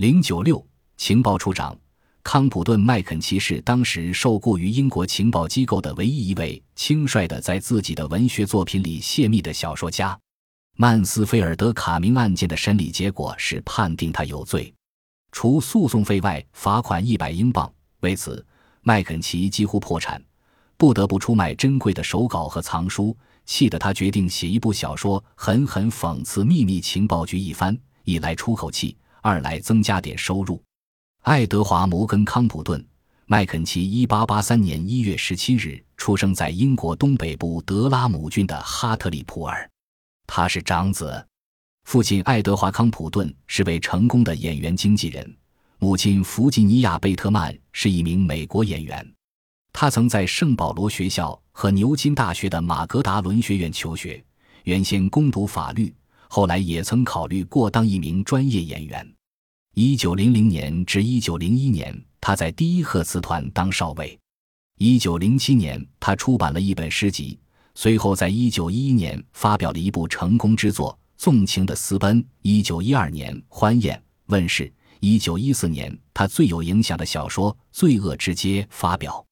零九六情报处长康普顿·麦肯齐是当时受雇于英国情报机构的唯一一位轻率的在自己的文学作品里泄密的小说家。曼斯菲尔德卡明案件的审理结果是判定他有罪，除诉讼费外，罚款一百英镑。为此，麦肯齐几乎破产，不得不出卖珍贵的手稿和藏书，气得他决定写一部小说，狠狠讽刺秘密情报局一番，以来出口气，二来增加点收入。爱德华·摩根·康普顿·麦肯齐，一八八三年一月十七日出生在英国东北部德拉姆郡的哈特利普尔，他是长子。父亲爱德华·康普顿是位成功的演员经纪人。母亲弗吉尼亚·贝特曼是一名美国演员，他曾在圣保罗学校和牛津大学的马格达伦学院求学，原先攻读法律，后来也曾考虑过当一名专业演员。一九零零年至一九零一年，他在第一赫茨团当少尉。一九零七年，他出版了一本诗集，随后在一九一一年发表了一部成功之作《纵情的私奔》。一九一二年，《欢宴》问世。一九一四年，他最有影响的小说《罪恶之街》发表。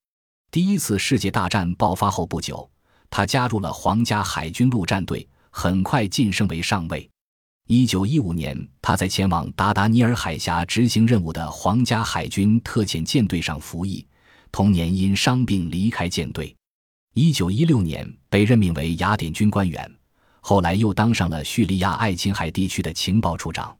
第一次世界大战爆发后不久，他加入了皇家海军陆战队，很快晋升为上尉。一九一五年，他在前往达达尼尔海峡执行任务的皇家海军特遣舰队上服役，同年因伤病离开舰队。一九一六年，被任命为雅典军官员，后来又当上了叙利亚爱琴海地区的情报处长。